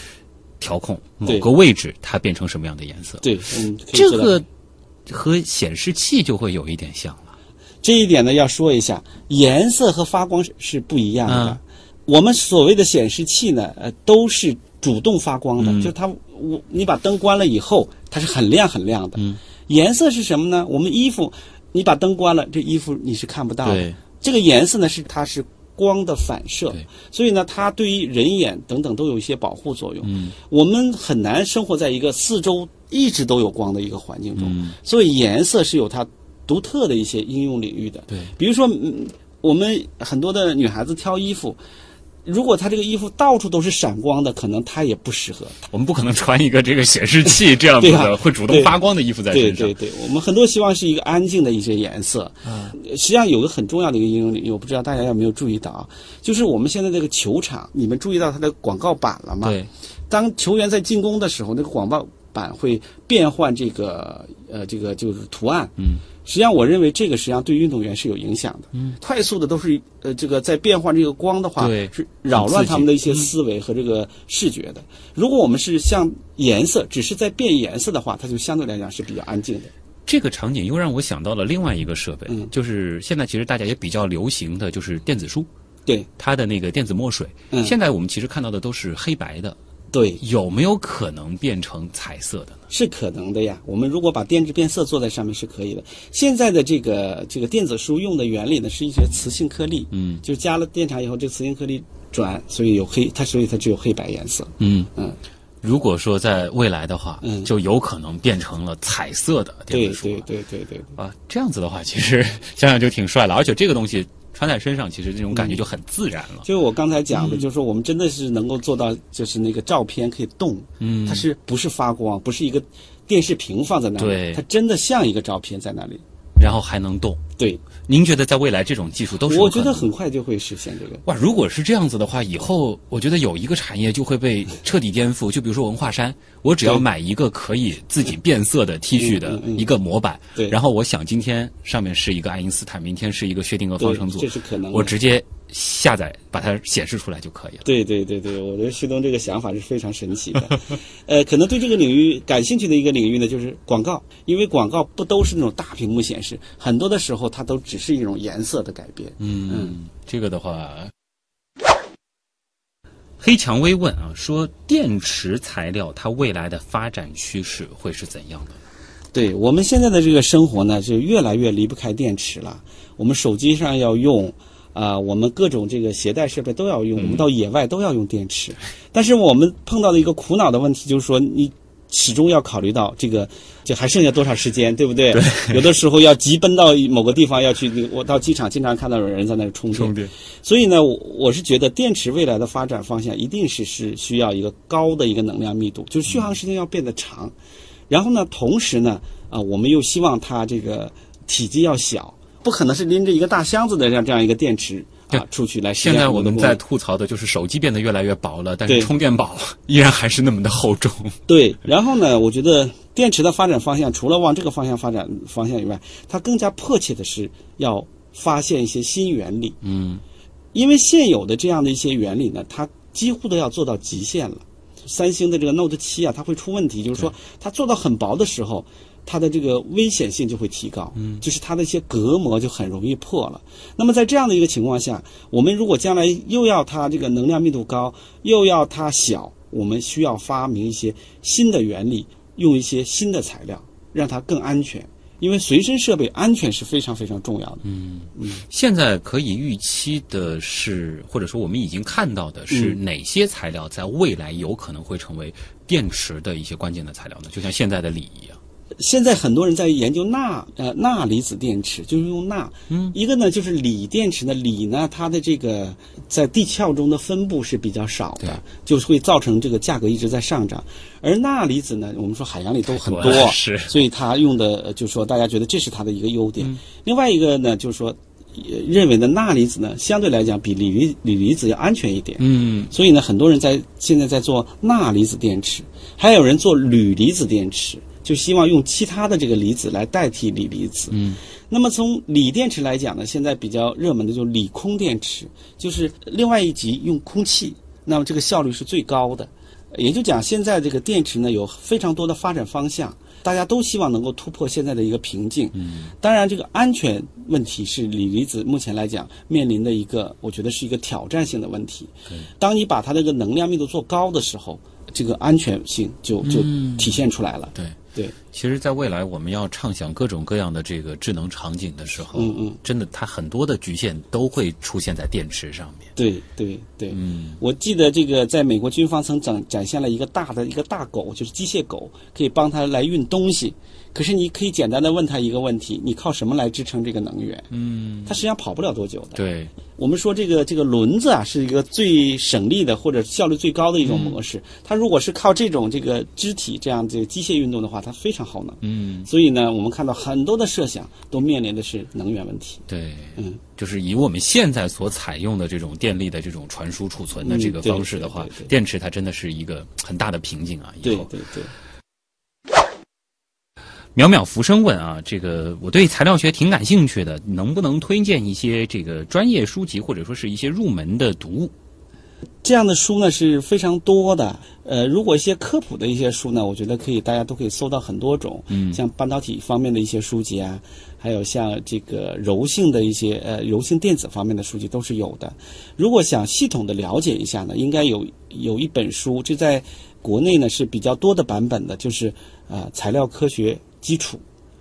调控某个位置它变成什么样的颜色。对，嗯，这个和显示器就会有一点像了。这一点呢，要说一下，颜色和发光是是不一样的。嗯我们所谓的显示器呢，呃，都是主动发光的，嗯就是它，我你把灯关了以后，它是很亮很亮的。嗯颜色是什么呢？我们衣服，你把灯关了，这衣服你是看不到的。这个颜色呢，是它是光的反射，所以呢，它对于人眼等等都有一些保护作用。嗯我们很难生活在一个四周一直都有光的一个环境中，嗯所以颜色是有它独特的一些应用领域的。对，比如说，嗯，我们很多的女孩子挑衣服，如果她这个衣服到处都是闪光的，可能她也不适合。我们不可能穿一个这个显示器这样子的啊 会主动发光的衣服在对身上。对对，我们很多希望是一个安静的一些颜色。嗯实际上有个很重要的一个应用领域，我不知道大家有没有注意到啊，就是我们现在这个球场，你们注意到它的广告板了吗？对，当球员在进攻的时候，那个广告板会变换这个呃这个就是图案。嗯，实际上我认为这个实际上对运动员是有影响的。嗯，快速的都是呃这个在变换这个光的话，对是扰乱他们的一些思维和这个视觉的。如果我们是像颜色，只是在变颜色的话，它就相对来讲是比较安静的。这个场景又让我想到了另外一个设备，嗯就是现在其实大家也比较流行的就是电子书，对它的那个电子墨水。嗯现在我们其实看到的都是黑白的，对，有没有可能变成彩色的呢？是可能的呀。我们如果把电致变色做在上面是可以的。现在的这个这个电子书用的原理呢，是一些磁性颗粒，嗯就是加了电场以后，这个磁性颗粒转，所以有黑，它所以它只有黑白颜色。嗯嗯，如果说在未来的话，嗯就有可能变成了彩色的电对子书了对对对对。啊，这样子的话，其实 想想就挺帅了，而且这个东西穿在身上，其实这种感觉就很自然了。就是我刚才讲嗯的，就是说我们真的是能够做到，就是那个照片可以动，嗯它是不是发光，不是一个电视屏放在那里，对它真的像一个照片在那里。然后还能动。对，您觉得在未来这种技术都是我觉得很快就会实现这个。哇，如果是这样子的话，以后我觉得有一个产业就会被 彻底颠覆。就比如说文化衫，我只要买一个可以自己变色的 T 恤的一个模板，对然后我想今天上面是一个爱因斯坦，明天是一个薛定谔方程组，这是可能我直接下载把它显示出来就可以了。对对对对，我觉得旭东这个想法是非常神奇的。呃，可能对这个领域感兴趣的一个领域呢，就是广告，因为广告不都是那种大屏幕显示，很多的时候它都只是一种颜色的改变。嗯，这个的话，黑蔷薇问啊，说电池材料它未来的发展趋势会是怎样的？对我们现在的这个生活呢，是越来越离不开电池了。我们手机上要用，啊、我们各种这个携带设备都要用，我们到野外都要用电池。但是我们碰到的一个苦恼的问题就是说，你始终要考虑到这个，就还剩下多少时间，对不对？有的时候要急奔到某个地方要去，我到机场经常看到有人在那儿充电。电，所以呢，我我是觉得电池未来的发展方向一定是是需要一个高的一个能量密度，就是续航时间要变得长。然后呢，同时呢，啊、我们又希望它这个体积要小，不可能是拎着一个大箱子的这样这样一个电池啊出去来实现现在我们在吐槽的就是手机变得越来越薄了，但是充电宝 依然还是那么的厚重。对，然后呢，我觉得电池的发展方向除了往这个方向发展方向以外，它更加迫切的是要发现一些新原理。嗯，因为现有的这样的一些原理呢，它几乎都要做到极限了。三星的这个 Note 七啊，它会出问题，就是说它做到很薄的时候，它的这个危险性就会提高，嗯，就是它的一些隔膜就很容易破了。那么在这样的一个情况下，我们如果将来又要它这个能量密度高，又要它小，我们需要发明一些新的原理，用一些新的材料，让它更安全。因为随身设备安全是非常非常重要的。嗯嗯现在可以预期的是，或者说我们已经看到的是哪些材料在未来有可能会成为电池的一些关键的材料呢？就像现在的锂一样。现在很多人在研究钠呃钠离子电池，就是用钠。嗯，一个呢就是锂电池呢，锂呢它的这个在地壳中的分布是比较少的，就是会造成这个价格一直在上涨。而钠离子呢，我们说海洋里都很多，是所以它用的呃就是说大家觉得这是它的一个优点。另外一个呢就是说。呃认为呢，钠离子呢相对来讲比锂离锂离子要安全一点，嗯，所以呢，很多人在现在在做钠离子电池，还有人做铝离子电池，就希望用其他的这个离子来代替锂离子。嗯，那么从锂电池来讲呢，现在比较热门的就是锂空电池，就是另外一级用空气，那么这个效率是最高的。也就讲，现在这个电池呢有非常多的发展方向，大家都希望能够突破现在的一个瓶颈。嗯，当然这个安全问题是锂离子目前来讲面临的一个，我觉得是一个挑战性的问题。当你把它这个能量密度做高的时候，这个安全性就就体现出来了。对。对，其实，在未来我们要畅想各种各样的这个智能场景的时候，嗯嗯，真的它很多的局限都会出现在电池上面。对对对，嗯，我记得这个在美国军方曾展展现了一个大的一个大狗，就是机械狗，可以帮它来运东西。可是你可以简单的问他一个问题：你靠什么来支撑这个能源？嗯，它实际上跑不了多久的。对，我们说这个这个轮子啊，是一个最省力的或者效率最高的一种模式。它如果是靠这种这个肢体这样这个机械运动的话，它非常耗能。嗯，所以呢，我们看到很多的设想都面临的是能源问题。对，嗯，就是以我们现在所采用的这种电力的这种传输储存的这个方式的话，电池它真的是一个很大的瓶颈啊！以后对对对。淼淼浮生问啊，这个我对材料学挺感兴趣的，能不能推荐一些这个专业书籍或者说是一些入门的读物？这样的书呢是非常多的。呃，如果一些科普的一些书呢，我觉得可以，大家都可以搜到很多种。嗯像半导体方面的一些书籍啊，还有像这个柔性的一些呃柔性电子方面的书籍都是有的。如果想系统的了解一下呢，应该有有一本书，这在国内呢是比较多的版本的，就是呃材料科学基础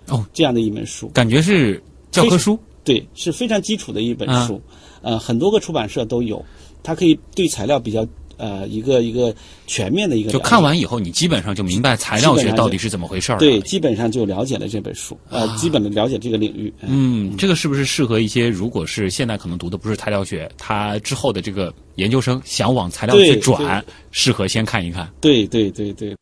哦这样的一本书。感觉是教科书。对，是非常基础的一本啊书，呃，很多个出版社都有，它可以对材料比较呃一个一个全面的一个就看完以后，你基本上就明白材料学到底是怎么回事儿了。对，基本上就了解了这本书，呃，基本的了解这个领域。嗯，这个是不是适合一些如果是现在可能读的不是材料学，他之后的这个研究生想往材料去转，适合先看一看。对对对对，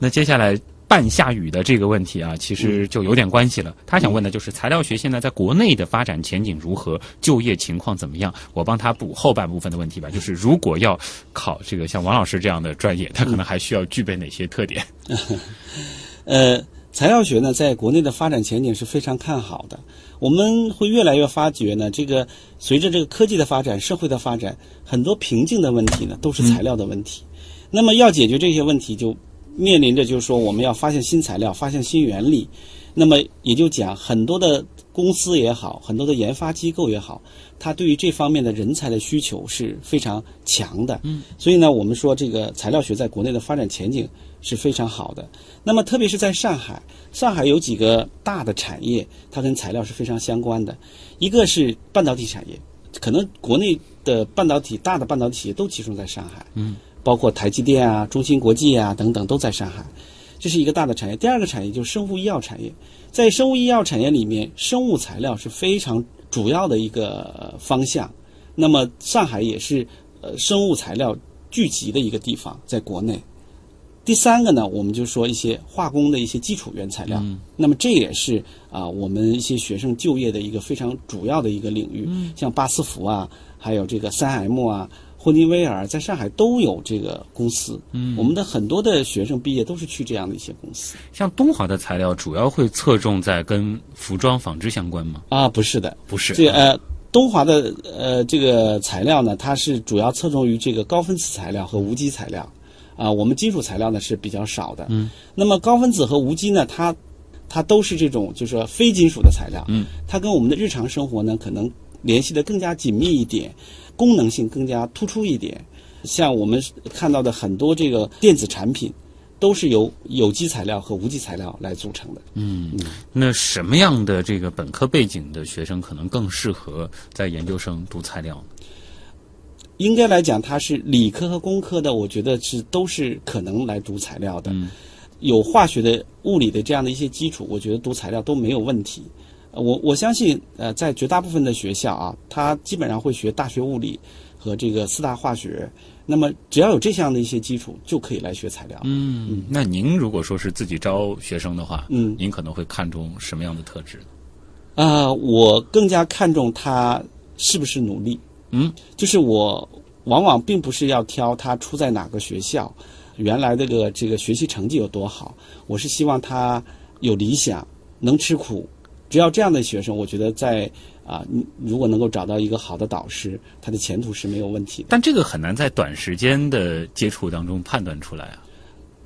那接下来半夏雨的这个问题啊，其实就有点关系了。他想问的就是材料学现在在国内的发展前景如何，就业情况怎么样？我帮他补后半部分的问题吧，就是如果要考这个像王老师这样的专业，他可能还需要具备哪些特点？呃，材料学呢，在国内的发展前景是非常看好的。我们会越来越发觉呢，这个随着这个科技的发展、社会的发展，很多瓶颈的问题呢，都是材料的问题。那么要解决这些问题，就面临着就是说，我们要发现新材料，发现新原理。那么也就讲，很多的公司也好，很多的研发机构也好，它对于这方面的人才的需求是非常强的。嗯，所以呢，我们说这个材料学在国内的发展前景是非常好的。那么特别是在上海，上海有几个大的产业，它跟材料是非常相关的。一个是半导体产业，可能国内的半导体大的半导体企业都集中在上海。嗯，包括台积电啊、中芯国际啊等等都在上海。这是一个大的产业。第二个产业就是生物医药产业，在生物医药产业里面，生物材料是非常主要的一个呃方向。那么上海也是呃生物材料聚集的一个地方，在国内。第三个呢，我们就说一些化工的一些基础原材料，那么这也是啊、我们一些学生就业的一个非常主要的一个领域，像巴斯福啊，还有这个三 M 啊。霍尼韦尔在上海都有这个公司，嗯，我们的很多的学生毕业都是去这样的一些公司。像东华的材料主要会侧重在跟服装纺织相关吗？啊，不是的，不是，这呃，东华的呃这个材料呢，它是主要侧重于这个高分子材料和无机材料，啊，我们金属材料呢是比较少的。嗯，那么高分子和无机呢，它它都是这种就是说非金属的材料。嗯，它跟我们的日常生活呢可能联系的更加紧密一点，功能性更加突出一点。像我们看到的很多这个电子产品，都是由有机材料和无机材料来组成的。嗯那什么样的这个本科背景的学生可能更适合在研究生读材料呢？应该来讲，它是理科和工科的，我觉得是都是可能来读材料的。有化学的、物理的这样的一些基础，我觉得读材料都没有问题。呃我我相信，呃，在绝大部分的学校啊，他基本上会学大学物理和这个四大化学。那么只要有这项的一些基础，就可以来学材料。嗯，那您如果说是自己招学生的话，嗯您可能会看重什么样的特质？啊、我更加看重他是不是努力。嗯，就是我往往并不是要挑他出在哪个学校，原来这个这个学习成绩有多好，我是希望他有理想，能吃苦。只要这样的学生，我觉得在啊，你如果能够找到一个好的导师，他的前途是没有问题的。但这个很难在短时间的接触当中判断出来啊。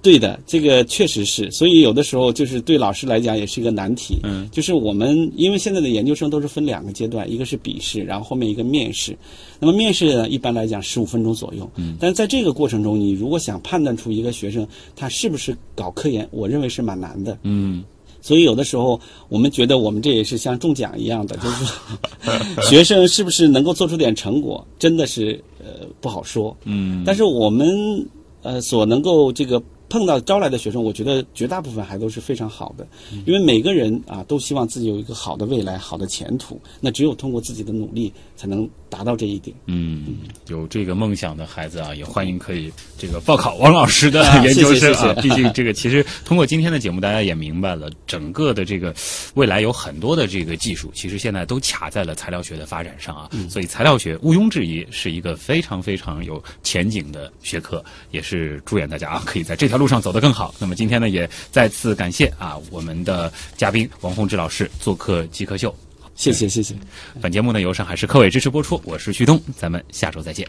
对的，这个确实是，所以有的时候就是对老师来讲也是一个难题。嗯，就是我们因为现在的研究生都是分两个阶段，一个是笔试，然后后面一个面试。那么面试呢，一般来讲十五分钟左右。嗯，但是在这个过程中，你如果想判断出一个学生他是不是搞科研，我认为是蛮难的。嗯，所以有的时候我们觉得我们这也是像中奖一样的，就是说 学生是不是能够做出点成果，真的是呃不好说。嗯，但是我们呃所能够这个碰到招来的学生，我觉得绝大部分还都是非常好的，因为每个人啊都希望自己有一个好的未来、好的前途。那只有通过自己的努力，才能达到这一点。嗯，有这个梦想的孩子啊，也欢迎可以这个报考王老师的啊 研究生谢谢谢啊。谢 毕竟这个其实通过今天的节目，大家也明白了，整个的这个未来有很多的这个技术，其实现在都卡在了材料学的发展上啊。所以材料学毋庸置疑是一个非常非常有前景的学科，也是祝愿大家啊可以在这条路上走得更好。那么今天呢，也再次感谢啊我们的嘉宾王宏志老师做客极客秀。谢谢，谢谢。本节目呢由上海市科委支持播出，我是旭东，咱们下周再见。